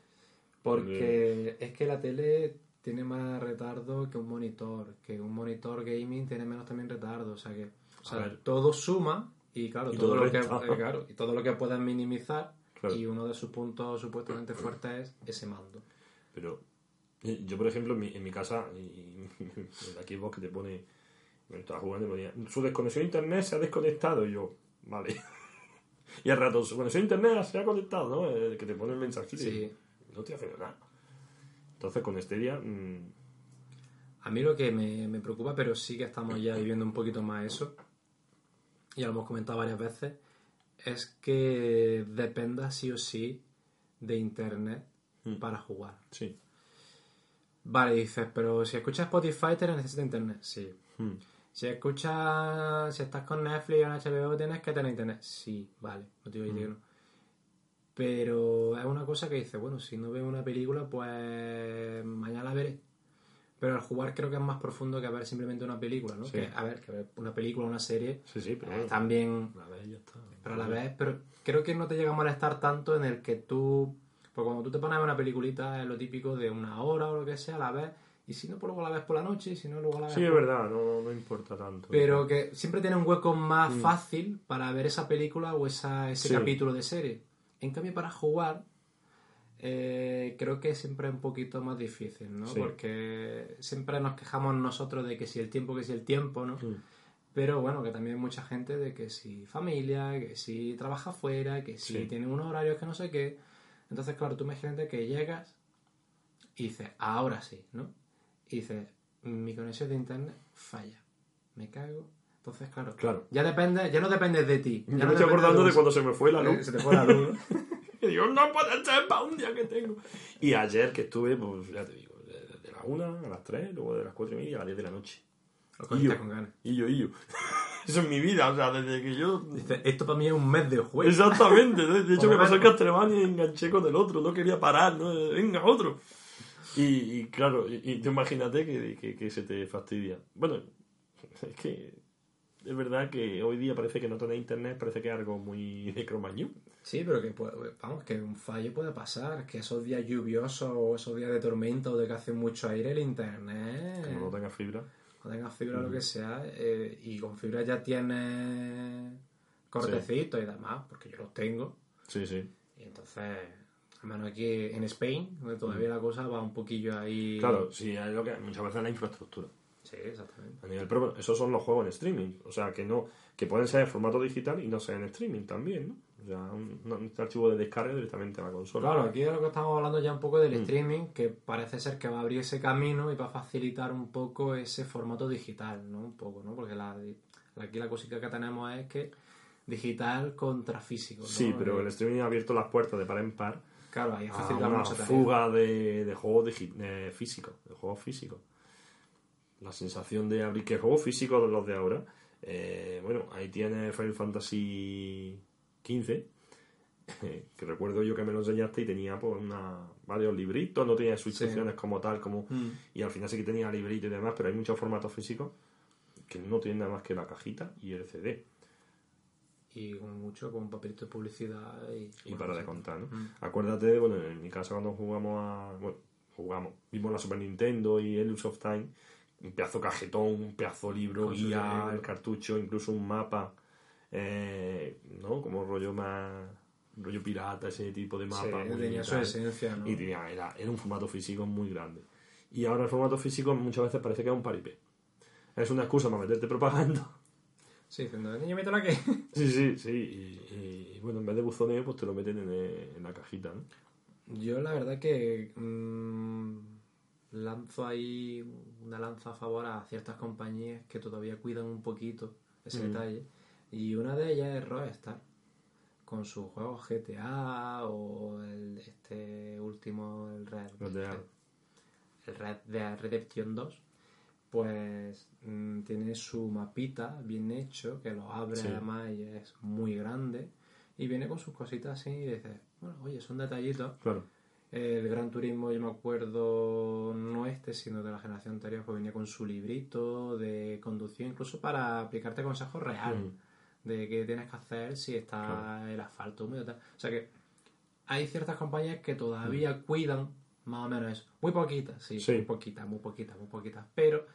Speaker 1: Porque es que la tele tiene más retardo que un monitor, que un monitor gaming tiene menos también retardo, o sea que o sea, todo suma y claro,
Speaker 2: Y
Speaker 1: todo,
Speaker 2: todo
Speaker 1: lo que eh, claro, y todo lo que puedas minimizar
Speaker 2: Claro.
Speaker 1: y uno de sus puntos supuestamente fuertes es ese mando.
Speaker 2: Pero eh, yo, por ejemplo, en mi, en mi casa, y, [LAUGHS] aquí vos que te pone, me estaba jugando y ponía, su desconexión a internet se ha desconectado. Y yo, vale. [LAUGHS] y al rato, conexión a internet se ha conectado, ¿no? Eh, que te pone el mensajito y
Speaker 1: Sí.
Speaker 2: no estoy haciendo nada. Entonces con Stadia, mm,
Speaker 1: A mí lo que me, me preocupa, pero sí que estamos ya viviendo un poquito más eso, y ya lo hemos comentado varias veces, es que dependa sí o sí de internet
Speaker 2: Mm.
Speaker 1: para jugar.
Speaker 2: sí.
Speaker 1: Vale, dices, pero si escuchas Spotify te necesita internet. Sí.
Speaker 2: Mm,
Speaker 1: Si escuchas, si estás con Netflix o en HBO tienes que tener internet. Sí, vale, no te digo yo que no. Pero es una cosa que dice, bueno, si no veo una película, pues mañana la veré. Pero al jugar creo que es más profundo que ver simplemente una película, ¿no?
Speaker 2: Sí.
Speaker 1: Que, a ver, que ver una película, una serie,
Speaker 2: Sí, sí, pero
Speaker 1: eh, también
Speaker 2: la vez ya está.
Speaker 1: pero a la vez, pero creo que no te llega a molestar tanto en el que tú, pues cuando tú te pones una peliculita es lo típico de una hora o lo que sea, a la vez, y si no, pues luego la ves por la noche, y si no, luego la ves
Speaker 2: Sí, es verdad, no, no importa tanto.
Speaker 1: Pero que siempre tiene un hueco más fácil para ver esa película o esa, ese
Speaker 2: Sí.
Speaker 1: capítulo de serie. En cambio, para jugar, eh, creo que siempre es un poquito más difícil, ¿no?
Speaker 2: Sí.
Speaker 1: Porque siempre nos quejamos nosotros de que si el tiempo, que si el tiempo, ¿no?
Speaker 2: Mm.
Speaker 1: Pero bueno, que también hay mucha gente de que si familia, que si trabaja fuera, que si
Speaker 2: Sí.
Speaker 1: tiene unos horarios que no sé qué. Entonces, claro, tú imagínate que llegas y dices, ahora sí, ¿no? Y dices, mi conexión de internet falla. Me cago. Entonces, claro,
Speaker 2: Claro.
Speaker 1: ya depende, ya no depende de ti.
Speaker 2: Yo
Speaker 1: Ya no
Speaker 2: me estoy acordando de cuando se me fue la
Speaker 1: Eh,
Speaker 2: luz.
Speaker 1: Se te fue la luz. [LAUGHS]
Speaker 2: Y digo, no puede ser para un día que tengo. Y ayer que estuve, pues ya te digo, de, de las 1 a las 3, luego de las 4 y media a las 10 de la noche.
Speaker 1: Lo
Speaker 2: Y yo,
Speaker 1: con ganas.
Speaker 2: y yo, y yo. Eso es mi vida, o sea, desde que yo...
Speaker 1: Dices, esto para mí es un mes de juego.
Speaker 2: Exactamente, de hecho [LAUGHS] me pasó
Speaker 1: menos.
Speaker 2: Castlevania y enganché con el otro, no quería parar, ¿no? venga, otro. Y, y claro, y, y tú imagínate que, que, que se te fastidia. Bueno, [LAUGHS] es que es verdad que hoy día parece que no tener internet parece que es algo muy de cromañón.
Speaker 1: Sí, pero que vamos, que un fallo puede pasar, que esos días lluviosos o esos días de tormenta o de que hace mucho aire, el internet,
Speaker 2: Como no tengas fibra.
Speaker 1: No tengas fibra o lo que sea, eh, y con fibra ya tienes cortecitos y demás, porque yo los tengo,
Speaker 2: Sí, sí.
Speaker 1: y entonces, al menos aquí en Spain, donde todavía la cosa va un poquillo ahí...
Speaker 2: Claro, sí, es lo que muchas veces es la infraestructura.
Speaker 1: Sí, exactamente.
Speaker 2: A nivel pro, esos son los juegos en streaming. O sea, que no que pueden ser en formato digital y no ser en streaming también, ¿no? O sea, un, un archivo de descarga directamente a la consola.
Speaker 1: Claro, aquí de lo que estamos hablando ya un poco del streaming, que parece ser que va a abrir ese camino y va a facilitar un poco ese formato digital, ¿no? Un poco, ¿no? Porque la, aquí la cosita que tenemos es que digital contra físico, ¿no?
Speaker 2: Sí, pero
Speaker 1: Eh,
Speaker 2: el streaming ha abierto las puertas de par en par
Speaker 1: Claro, ahí
Speaker 2: a una fuga de, de juegos de físicos, de juegos físicos. La sensación de abrir que juegos físicos de los de ahora. eh, bueno, ahí tiene Final Fantasy XV, [LAUGHS] que recuerdo yo que me lo enseñaste y tenía pues una, varios libritos, no tenía sus
Speaker 1: Sí.
Speaker 2: instrucciones como tal, como
Speaker 1: Mm.
Speaker 2: y al final sí que tenía librito y demás, pero hay muchos formatos físicos que no tienen nada más que la cajita y el CD.
Speaker 1: Y como mucho con papelito de publicidad y...
Speaker 2: Y
Speaker 1: bueno,
Speaker 2: para
Speaker 1: sí.
Speaker 2: de contar, ¿no?
Speaker 1: Mm.
Speaker 2: Acuérdate, bueno, en mi casa cuando jugamos a. Bueno, jugamos. Vimos la Super Nintendo y el of Time. Un pedazo cajetón, un pedazo libro, guía, el cartucho, incluso un mapa. Eh, ¿No? Como rollo más. rollo pirata, ese tipo de mapa.
Speaker 1: Sí,
Speaker 2: muy
Speaker 1: tenía su esencia, ¿no?
Speaker 2: Y tenía, era, era un formato físico muy grande. Y ahora el formato físico muchas veces parece que es un paripé. Es una excusa para meterte propaganda. [LAUGHS]
Speaker 1: Sí, diciendo, niño, mételo aquí. [LAUGHS]
Speaker 2: Sí, sí, sí. Y, y- y, bueno, en vez de buzoneo, pues te lo meten en, en la cajita, ¿no?
Speaker 1: Yo la verdad que mm, lanzo ahí una lanza a favor a ciertas compañías que todavía cuidan un poquito ese
Speaker 2: Mm.
Speaker 1: detalle. Y una de ellas es Rockstar, con sus juegos GTA o el, este último, el Red,
Speaker 2: Dead.
Speaker 1: el Red Dead Redemption 2, pues mm, tiene su mapita bien hecho, que lo abre
Speaker 2: Sí.
Speaker 1: además y es muy grande. Y viene con sus cositas así y dices, bueno, oye, son detallitos.
Speaker 2: Claro.
Speaker 1: El Gran Turismo, yo me acuerdo, no este, sino de la generación anterior, pues venía con su librito de conducción, incluso para aplicarte consejos reales
Speaker 2: Mm.
Speaker 1: De qué tienes que hacer si está el asfalto húmedo. tal. O sea que hay ciertas compañías que todavía cuidan más o menos eso. Muy poquitas, sí,
Speaker 2: Mm. Sí.
Speaker 1: muy poquitas, muy poquitas, muy poquitas. Pero,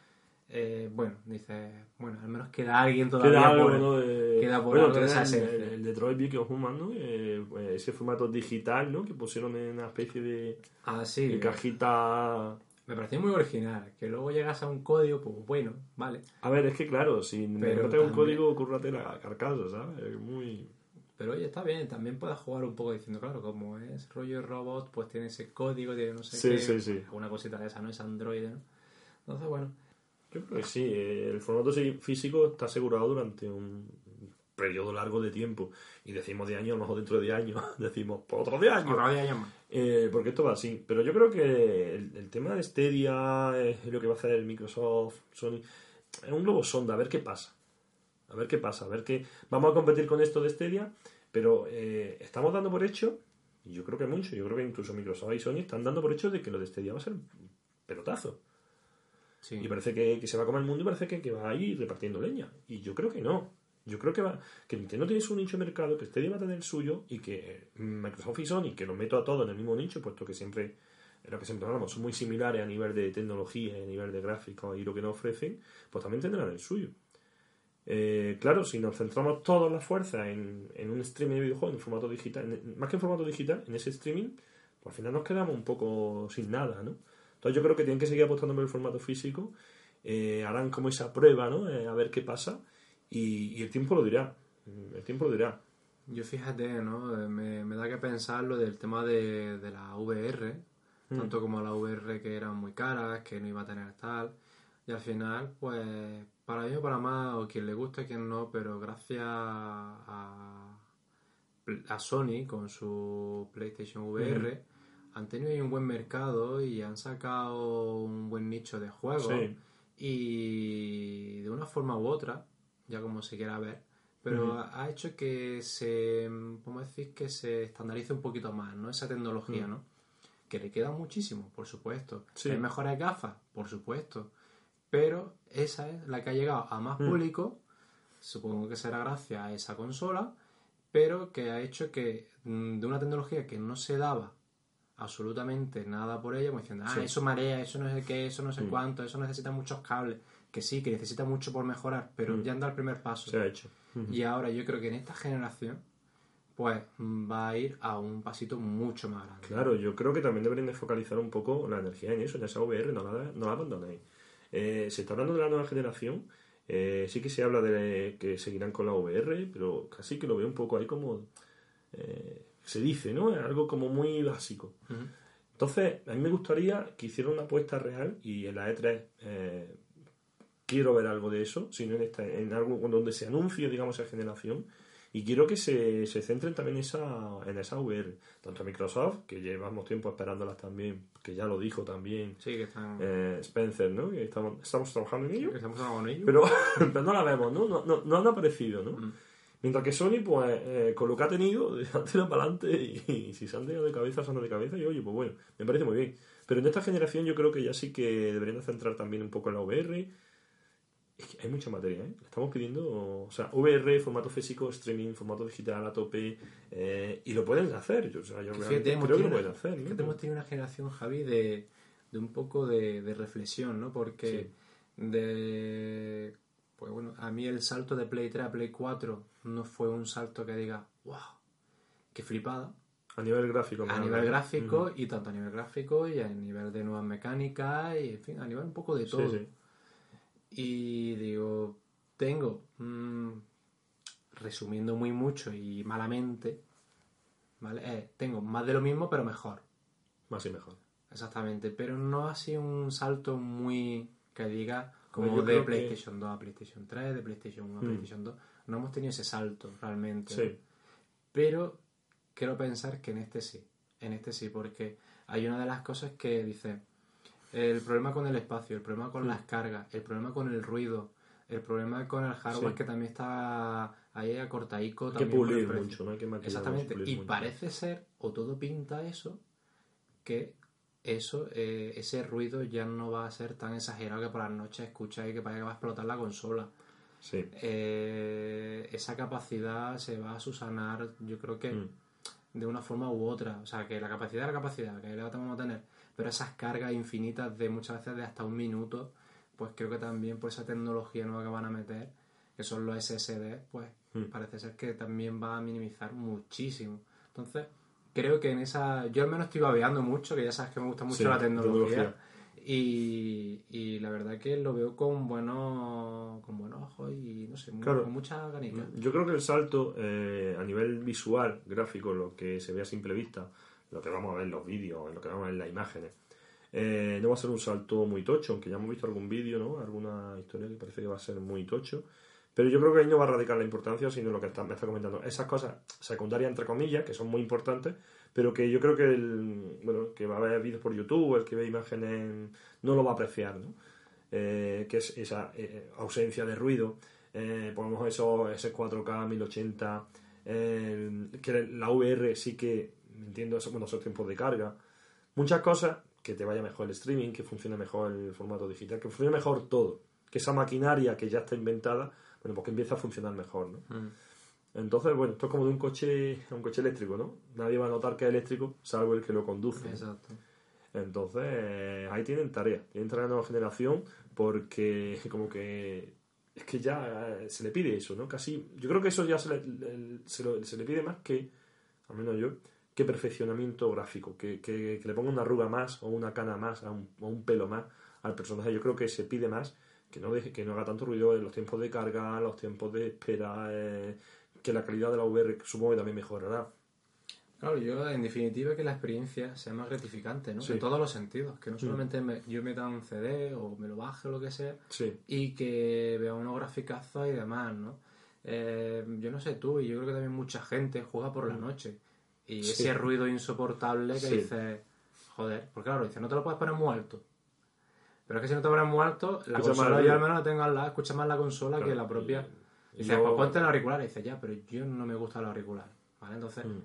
Speaker 1: eh, bueno, dices, bueno, al menos queda alguien todavía
Speaker 2: Queda algo,
Speaker 1: por-
Speaker 2: ¿no? De...
Speaker 1: queda por
Speaker 2: bueno,
Speaker 1: algo de esa
Speaker 2: el, el Detroit Become Human, ¿no? Eh, pues ese formato digital, ¿no? Que pusieron en una especie de,
Speaker 1: Ah, sí.
Speaker 2: de cajita...
Speaker 1: Me pareció muy original. Que luego llegas a un código, pues bueno, vale.
Speaker 2: A ver, es que claro, si
Speaker 1: Pero
Speaker 2: no tengo un código, cúrrate la carcasa, ¿sabes? Es muy...
Speaker 1: Pero oye, está bien, también puedes jugar un poco diciendo, claro, como es rollo robot, pues tiene ese código, tiene no sé
Speaker 2: Sí,
Speaker 1: qué,
Speaker 2: sí, sí.
Speaker 1: alguna cosita de esa, ¿no? Es Android, ¿no? Entonces, bueno,
Speaker 2: Yo creo que sí, el formato físico está asegurado durante un periodo largo de tiempo. Y decimos de años, a lo mejor dentro de 10 años, [LAUGHS] decimos por otros 10 años.
Speaker 1: otro más.
Speaker 2: Eh, porque esto va así. Pero yo creo que el, el tema de Stadia, eh, lo que va a hacer Microsoft, Sony, es un globo sonda, a ver qué pasa. A ver qué pasa, a ver qué. Vamos a competir con esto de Stadia, pero eh, estamos dando por hecho, y yo creo que mucho, yo creo que incluso Microsoft y Sony están dando por hecho de que lo de Stadia va a ser un pelotazo.
Speaker 1: Sí.
Speaker 2: Y parece que, que se va a comer el mundo y parece que, que va a ir repartiendo leña. Y yo creo que no. Yo creo que va que Nintendo tiene su nicho de mercado, que Stadia va a tener suyo y que Microsoft y Sony, que lo meto a todos en el mismo nicho, puesto que siempre, lo que siempre hablamos, son muy similares a nivel de tecnología, a nivel de gráficos y lo que nos ofrecen, pues también tendrán el suyo. Eh, claro, si nos centramos todas las fuerzas en, en un streaming de videojuegos en formato digital, más que en formato digital, en ese streaming, pues al final nos quedamos un poco sin nada, ¿no? Entonces yo creo que tienen que seguir apostando por el formato físico, eh, harán como esa prueba, ¿no? Eh, a ver qué pasa y, y el tiempo lo dirá, el tiempo lo dirá.
Speaker 1: Yo fíjate, ¿no? Me, me da que pensar lo del tema de, de la VR,
Speaker 2: Mm.
Speaker 1: tanto como la VR que eran muy caras, que no iba a tener tal. Y al final, pues, para mí o para más, o quien le gusta, quien no, pero gracias a, a Sony con su PlayStation VR, han tenido ahí un buen mercado y han sacado un buen nicho de juegos.
Speaker 2: Sí.
Speaker 1: Y de una forma u otra, ya como se quiera ver, pero ha ha hecho que se, ¿cómo decir? Que se estandarice un poquito más, ¿no? Esa tecnología,
Speaker 2: Mm.
Speaker 1: ¿no? Que le queda muchísimo, por supuesto.
Speaker 2: Sí.
Speaker 1: ¿Hay mejores gafas? Por supuesto. Pero esa es la que ha llegado a más
Speaker 2: Mm.
Speaker 1: público, supongo que será gracias a esa consola, pero que ha hecho que mm, de una tecnología que no se daba absolutamente nada por ella, como diciendo, ah,
Speaker 2: Sí.
Speaker 1: eso marea, eso no sé qué, eso no sé cuánto, eso necesita muchos cables, que sí, que necesita mucho por mejorar, pero
Speaker 2: Mm.
Speaker 1: ya han dado el primer paso.
Speaker 2: Se ha hecho.
Speaker 1: Y ahora yo creo que en esta generación, pues va a ir a un pasito mucho más grande.
Speaker 2: Claro, yo creo que también deberían de focalizar un poco la energía en eso, en esa VR, no la, no la abandonéis. Eh, se está hablando de la nueva generación, eh, sí que se habla de que seguirán con la VR, pero casi que lo veo un poco ahí como eh, se dice, ¿no? Es algo como muy básico. Entonces, a mí me gustaría que hicieran una apuesta real y en la E3 eh, quiero ver algo de eso, sino en, esta, en algo donde se anuncie, digamos, esa generación. Y quiero que se, se centren también esa, en esa VR. Tanto Microsoft, que llevamos tiempo esperándolas también, que ya lo dijo también
Speaker 1: Sí, que están...
Speaker 2: eh, Spencer, ¿no? Que estamos, estamos trabajando en ello.
Speaker 1: que estamos trabajando en ello.
Speaker 2: Pero, [LAUGHS] pero no la vemos, ¿no? No, no, no han aparecido, ¿no?
Speaker 1: Mm.
Speaker 2: Mientras que Sony, pues, eh, con lo que ha tenido, [LAUGHS] tira para adelante y, si se han tirado de cabeza, se han de cabeza y oye, pues bueno, me parece muy bien. Pero en esta generación yo creo que ya sí que deberían de centrar también un poco en la VR. Es que hay mucha materia, ¿eh? Estamos pidiendo, o sea, VR, formato físico, streaming, formato digital a tope, eh, y lo pueden hacer. Yo, o sea, yo
Speaker 1: Que
Speaker 2: realmente creo que lo pueden hacer, ¿no?
Speaker 1: fíjate, hemos tenido una generación, Javi, de, de un poco de, de reflexión, ¿no? Porque de... Pues bueno, a mí el salto de Play 3 a Play 4 no fue un salto que diga, wow, qué flipada.
Speaker 2: A nivel gráfico.
Speaker 1: A nivel gráfico, y tanto a nivel gráfico y a nivel de nuevas mecánicas, y en fin, a nivel un poco de
Speaker 2: Sí,
Speaker 1: todo.
Speaker 2: sí.
Speaker 1: Y digo, tengo, mm, resumiendo muy mucho y malamente, ¿vale? Eh, tengo más de lo mismo, pero mejor.
Speaker 2: Más y mejor.
Speaker 1: Exactamente, pero no ha sido un salto muy que diga como
Speaker 2: Pues yo
Speaker 1: de
Speaker 2: que-
Speaker 1: PlayStation 2 a PlayStation 3, de PlayStation 1 a
Speaker 2: Mm.
Speaker 1: PlayStation 2. No hemos tenido ese salto realmente.
Speaker 2: Sí.
Speaker 1: Pero quiero pensar que en este sí. En este sí, porque hay una de las cosas que dice el problema con el espacio, el problema con las cargas, el problema con el ruido, el problema con el hardware
Speaker 2: Sí.
Speaker 1: que también está ahí acortaico.
Speaker 2: Hay que
Speaker 1: también
Speaker 2: pulir mucho, ¿no? Hay que maquillar
Speaker 1: Exactamente.
Speaker 2: mucho,
Speaker 1: Y
Speaker 2: mucho.
Speaker 1: parece ser, o todo pinta eso, que eso, eh, ese ruido ya no va a ser tan exagerado que por las noches escuchas y que parece que va a explotar la consola.
Speaker 2: Sí.
Speaker 1: Eh, esa capacidad se va a susanar, yo creo que
Speaker 2: Mm.
Speaker 1: De una forma u otra. O sea, que la capacidad es la capacidad, que la vamos a tener. Pero esas cargas infinitas de muchas veces de hasta un minuto, pues creo que también por esa tecnología nueva que van a meter, que son los SSD, pues
Speaker 2: Mm.
Speaker 1: parece ser que también va a minimizar muchísimo. Entonces, creo que en esa... Yo al menos estoy babeando mucho, que ya sabes que me gusta mucho
Speaker 2: Sí,
Speaker 1: la tecnología.
Speaker 2: tecnología.
Speaker 1: Y, y la verdad que lo veo con buenos, con buenos ojos y no sé,
Speaker 2: Claro.
Speaker 1: con mucha ganica.
Speaker 2: Yo creo que el salto eh, a nivel visual, gráfico, lo que se ve a simple vista, lo que vamos a ver en los vídeos, en lo que vamos a ver en las imágenes, eh, no va a ser un salto muy tocho, aunque ya hemos visto algún vídeo, ¿no? Alguna historia que parece que va a ser muy tocho. Pero yo creo que ahí no va a radicar la importancia, sino lo que está- me está comentando. Esas cosas secundarias, entre comillas, que son muy importantes, pero que yo creo que el, bueno, que va a ver vídeos por YouTube, el que ve imágenes, no lo va a apreciar, ¿no? Eh, que es esa eh, ausencia de ruido, eh, ponemos eso, ese 4K 1080, eh, que la VR sí que, entiendo, eso, bueno, esos tiempos de carga, muchas cosas, que te vaya mejor el streaming, que funcione mejor el formato digital, que funcione mejor todo, que esa maquinaria que ya está inventada, bueno, pues que empiece a funcionar mejor, ¿no?
Speaker 1: Mm.
Speaker 2: Entonces, bueno, esto es como de un coche, un coche eléctrico, ¿no? Nadie va a notar que es eléctrico, salvo el que lo conduce.
Speaker 1: Exacto.
Speaker 2: Entonces, eh, ahí tienen tarea, tienen tarea de nueva generación porque [LAUGHS] como que es que ya eh, se le pide eso, ¿no? Casi, yo creo que eso ya se le, le- se lo- se le pide más que, al menos yo, que perfeccionamiento gráfico, que, que- que le ponga una arruga más o una cana más a un, o un pelo más al personaje. Yo creo que se pide más que no deje, que no haga tanto ruido en los tiempos de carga, los tiempos de espera, eh, que la calidad de la VR supongo que también mejorará.
Speaker 1: Claro, yo en definitiva que la experiencia sea más gratificante, ¿no?
Speaker 2: Sí.
Speaker 1: En todos los sentidos, que no solamente me- yo meta un CD o me lo baje o lo que sea
Speaker 2: Sí,
Speaker 1: y que vea unos graficazos y demás, ¿no? Eh, yo no sé tú, y yo creo que también mucha gente juega por la noche y
Speaker 2: Sí.
Speaker 1: ese ruido insoportable que
Speaker 2: Sí.
Speaker 1: dice, joder, porque claro, dice, no te lo puedes poner muy alto. Pero es que si no te pones muy alto, la
Speaker 2: Escucha
Speaker 1: consola yo al menos la tengo al lado, escucha más la consola
Speaker 2: Claro,
Speaker 1: que la propia.
Speaker 2: y
Speaker 1: Dice,
Speaker 2: luego-
Speaker 1: pues ponte el auricular. Y dice, ya, pero yo no me gusta el auricular. ¿Vale? Entonces,
Speaker 2: Mm.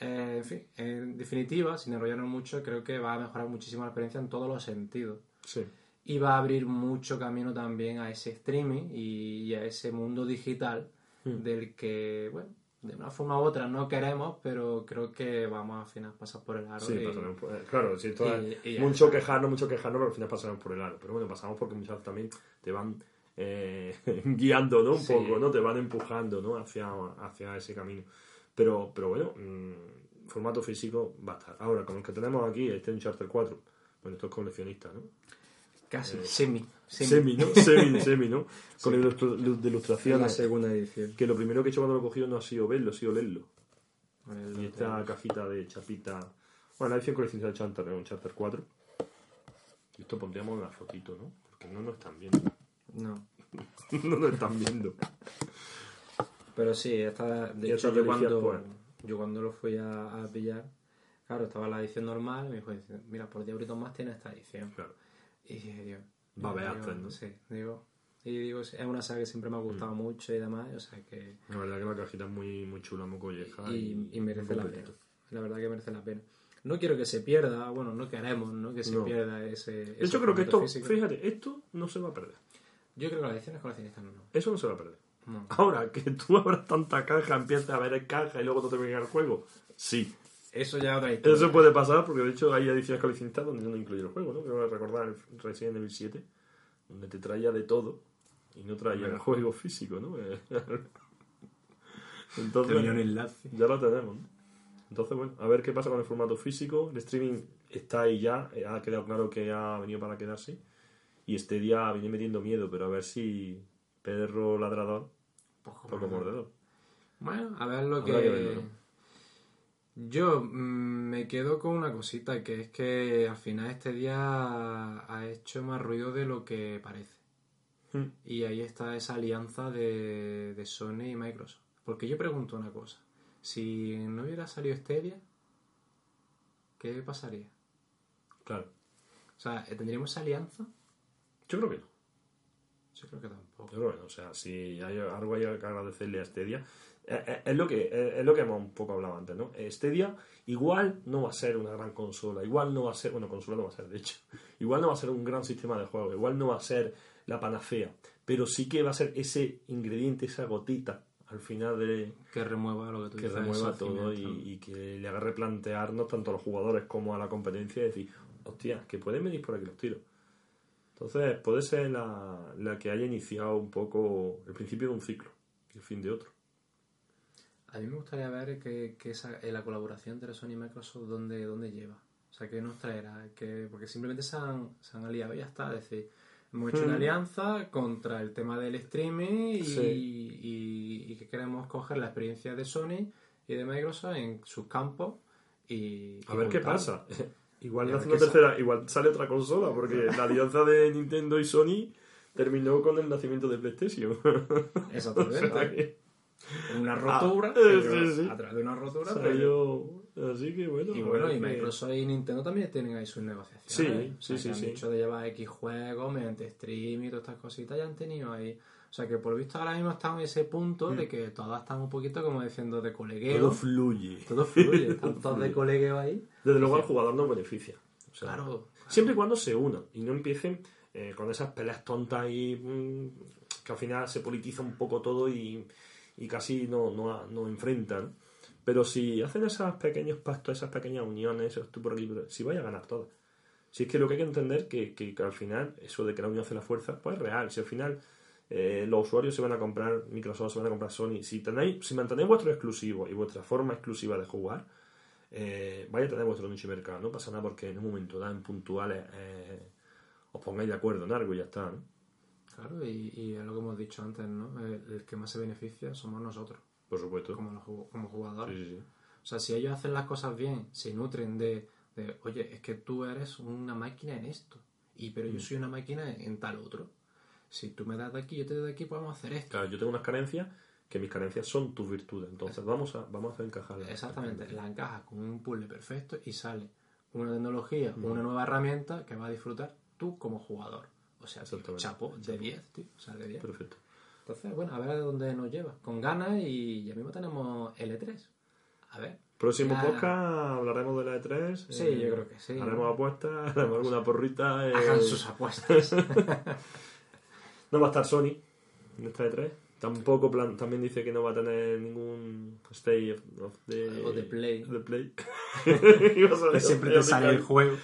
Speaker 1: eh, en fin, en definitiva, sin enrollarnos mucho, creo que va a mejorar muchísimo la experiencia en todos los sentidos.
Speaker 2: sí.
Speaker 1: Y va a abrir mucho camino también a ese streaming y, a ese mundo digital
Speaker 2: Mm.
Speaker 1: del que, bueno, de una forma u otra no queremos, pero creo que vamos a final pasar por el aro.
Speaker 2: Sí,
Speaker 1: y-
Speaker 2: pasaremos por- eh, claro, sí,
Speaker 1: y- y
Speaker 2: mucho quejarnos, mucho quejarnos, pero al final pasaremos por el aro. Pero bueno, pasamos porque muchas veces también te van eh, [LAUGHS] guiando, ¿no? Un
Speaker 1: Sí.
Speaker 2: poco, ¿no? Te van empujando, ¿no? Hacia, hacia ese camino. Pero, pero bueno, mm, formato físico va a estar. Ahora, con el que tenemos aquí, este Uncharted 4, bueno, esto es coleccionista, ¿no?
Speaker 1: Casi,
Speaker 2: Eh,
Speaker 1: semi.
Speaker 2: Semi, ¿no? Semi, [LAUGHS] semi, ¿no? Con ilustru- de
Speaker 1: Es la
Speaker 2: ilustraciones.
Speaker 1: segunda edición.
Speaker 2: Que lo primero que he hecho cuando lo he cogido no ha sido verlo, ha sido leerlo.
Speaker 1: El-
Speaker 2: Y esta cajita de chapita. Bueno, la edición coleccionista de Uncharted, un Charter 4. Y esto pondríamos una fotito, ¿no? Porque no nos están viendo.
Speaker 1: No. [LAUGHS]
Speaker 2: no nos están viendo.
Speaker 1: Pero sí, esta, de hecho, yo cuando, yo cuando lo fui a, a pillar, claro, estaba la edición normal me dijo, mira, por 10 euritos más tiene esta edición.
Speaker 2: Claro.
Speaker 1: Y dije, Dios.
Speaker 2: Va a
Speaker 1: digo,
Speaker 2: ver, ¿no?
Speaker 1: Sí, digo. Y digo, es una saga que siempre me ha gustado mucho y demás, o sea que.
Speaker 2: La verdad que la cajita es muy, muy chula, muy colleja.
Speaker 1: Y, y merece la pena. La verdad que merece la pena. No quiero que se pierda, bueno, no queremos, ¿no? Que se
Speaker 2: No.
Speaker 1: pierda ese.
Speaker 2: De hecho, creo que esto,
Speaker 1: físico.
Speaker 2: fíjate, esto no se va a perder.
Speaker 1: Yo creo que las ediciones coleccionistas no. no.
Speaker 2: Eso no se va a perder.
Speaker 1: No.
Speaker 2: Ahora, que tú [LAUGHS] abras tanta caja, empieces a ver caja y luego no te venga el juego. Sí.
Speaker 1: Eso ya es otra historia.
Speaker 2: Eso puede pasar porque de hecho hay ediciones coleccionistas donde no incluye el juego, ¿no? Quiero recordar el Resident Evil 7, donde te traía de todo y no traía el juego físico, ¿no? [LAUGHS] Entonces,
Speaker 1: Tenía un enlace.
Speaker 2: ya lo tenemos, ¿no? Entonces, bueno, a ver qué pasa con el formato físico. El streaming está ahí ya, eh, ha quedado claro que ha venido para quedarse. Y este día viene metiendo miedo, pero a ver si Pedro Ladrador,
Speaker 1: Poco
Speaker 2: poco mordedor.
Speaker 1: Bueno, a ver lo
Speaker 2: Habrá
Speaker 1: que... Yo mm, me quedo con una cosita, que es que al final este día ha hecho más ruido de lo que parece.
Speaker 2: Hmm.
Speaker 1: Y ahí está esa alianza de, de Sony y Microsoft. Porque yo pregunto una cosa. Si no hubiera salido Stadia, ¿qué pasaría?
Speaker 2: Claro.
Speaker 1: O sea, ¿tendríamos esa alianza?
Speaker 2: Yo creo que no.
Speaker 1: Yo creo que tampoco.
Speaker 2: Yo creo que no. O sea, si hay algo hay que agradecerle a Stadia. eh, eh, Es lo que eh, es lo que hemos un poco hablado antes, ¿no? Stadia igual no va a ser una gran consola, igual no va a ser, bueno, consola no va a ser, de hecho, [LAUGHS] igual no va a ser un gran sistema de juego, igual no va a ser la panacea, pero sí que va a ser ese ingrediente, esa gotita al final de
Speaker 1: Que remueva lo que tú
Speaker 2: que
Speaker 1: dices.
Speaker 2: remueva todo y, y que le haga replantearnos tanto a los jugadores como a la competencia y decir, hostia, que pueden venir por aquí los tiros. Entonces, puede ser la, la que haya iniciado un poco el principio de un ciclo y el fin de otro.
Speaker 1: A mí me gustaría ver que, que esa, eh, la colaboración entre Sony y Microsoft, ¿dónde, dónde lleva? O sea, ¿qué nos traerá? que Porque simplemente se han, se han aliado y ya está. Es decir, hemos hecho una
Speaker 2: Mm.
Speaker 1: alianza contra el tema del streaming y,
Speaker 2: Sí.
Speaker 1: y- y que queremos coger la experiencia de Sony y de Microsoft en sus campos y...
Speaker 2: A
Speaker 1: y
Speaker 2: ver qué pasa. [LAUGHS] Igual nace una tercera, igual sale otra consola, porque [LAUGHS] la alianza de Nintendo y Sony terminó con el nacimiento de PlayStation. [LAUGHS]
Speaker 1: Exactamente. [LAUGHS]
Speaker 2: O sea que
Speaker 1: una rotura,
Speaker 2: Ah, sí, sí.
Speaker 1: a través de una rotura, pero-
Speaker 2: Así que bueno.
Speaker 1: Y bueno, y Microsoft y Nintendo también tienen ahí sus negociaciones.
Speaker 2: Sí,
Speaker 1: O sea,
Speaker 2: sí,
Speaker 1: que
Speaker 2: sí,
Speaker 1: han
Speaker 2: sí.
Speaker 1: dicho de llevar X juegos mediante stream y todas estas cositas ya han tenido ahí. O sea que por lo visto ahora mismo están en ese punto de que todas están un poquito como diciendo de colegueo.
Speaker 2: Mm. Todo fluye.
Speaker 1: Todo fluye, [LAUGHS] están todos de colegueo ahí.
Speaker 2: Desde luego al jugador no beneficia. O sea,
Speaker 1: Claro.
Speaker 2: Siempre y cuando se unan y no empiecen eh, con esas peleas tontas y mm, que al final se politiza un poco todo y, y casi no, no, no enfrentan. Pero si hacen esos pequeños pactos, esas pequeñas uniones, esos tú por aquí, si vaya a ganar todas. Si es que lo que hay que entender que, que, que al final, eso de que la unión hace la fuerza, pues es real. Si al final eh, los usuarios se van a comprar Microsoft, se van a comprar Sony, si tenéis, si mantenéis vuestro exclusivo y vuestra forma exclusiva de jugar, eh, vaya a tener vuestro nicho de mercado. No pasa nada porque en un momento dado, en puntuales, eh, os pongáis de acuerdo en algo y ya está. ¿no?
Speaker 1: Claro, y, y es lo que hemos dicho antes, ¿no? El, el que más se beneficia somos nosotros,
Speaker 2: Por supuesto.
Speaker 1: como, los como jugadores.
Speaker 2: Sí, sí, sí.
Speaker 1: O sea, si ellos hacen las cosas bien, se nutren de, de, oye, es que tú eres una máquina en esto, y pero
Speaker 2: Mm.
Speaker 1: yo soy una máquina en tal otro. Si tú me das de aquí, yo te doy de aquí, podemos hacer esto.
Speaker 2: Claro, yo tengo unas carencias que mis carencias son tus virtudes. Entonces vamos a, vamos a hacer encajarlas.
Speaker 1: Exactamente, la encajas con un puzzle perfecto y sale una tecnología,
Speaker 2: Mm.
Speaker 1: una nueva herramienta que va a disfrutar tú como jugador. O sea, tío, chapo, de 10, tío. O sea, de 10.
Speaker 2: Perfecto.
Speaker 1: Entonces, bueno, a ver a dónde nos lleva. Con ganas y ya mismo tenemos L3. A ver.
Speaker 2: Próximo
Speaker 1: Ya-
Speaker 2: podcast hablaremos de la E3.
Speaker 1: Sí, yo creo que sí.
Speaker 2: Haremos apuestas, [LAUGHS] haremos alguna porrita. eh,
Speaker 1: Hagan sus apuestas. [LAUGHS]
Speaker 2: No va a estar Sony en esta E3. Tampoco plan, también dice que no va a tener ningún State of, of the,
Speaker 1: O de Play.
Speaker 2: de Play. [LAUGHS] [LAUGHS]
Speaker 1: Siempre te sale el juego.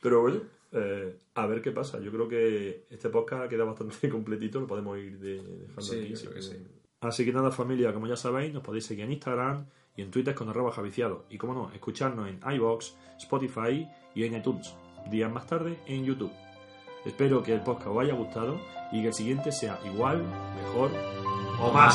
Speaker 2: Pero bueno, eh, a ver qué pasa. Yo creo que este podcast queda bastante [LAUGHS] completito. Lo podemos ir de- dejando
Speaker 1: Sí,
Speaker 2: aquí. así
Speaker 1: que sí.
Speaker 2: Así que nada, familia, como ya sabéis, nos podéis seguir en Instagram y en Twitter con arroba javiciado. Y como no, escucharnos en iBox, Spotify y en iTunes. Días más tarde en YouTube. Espero que el podcast os haya gustado y que el siguiente sea igual, mejor o más.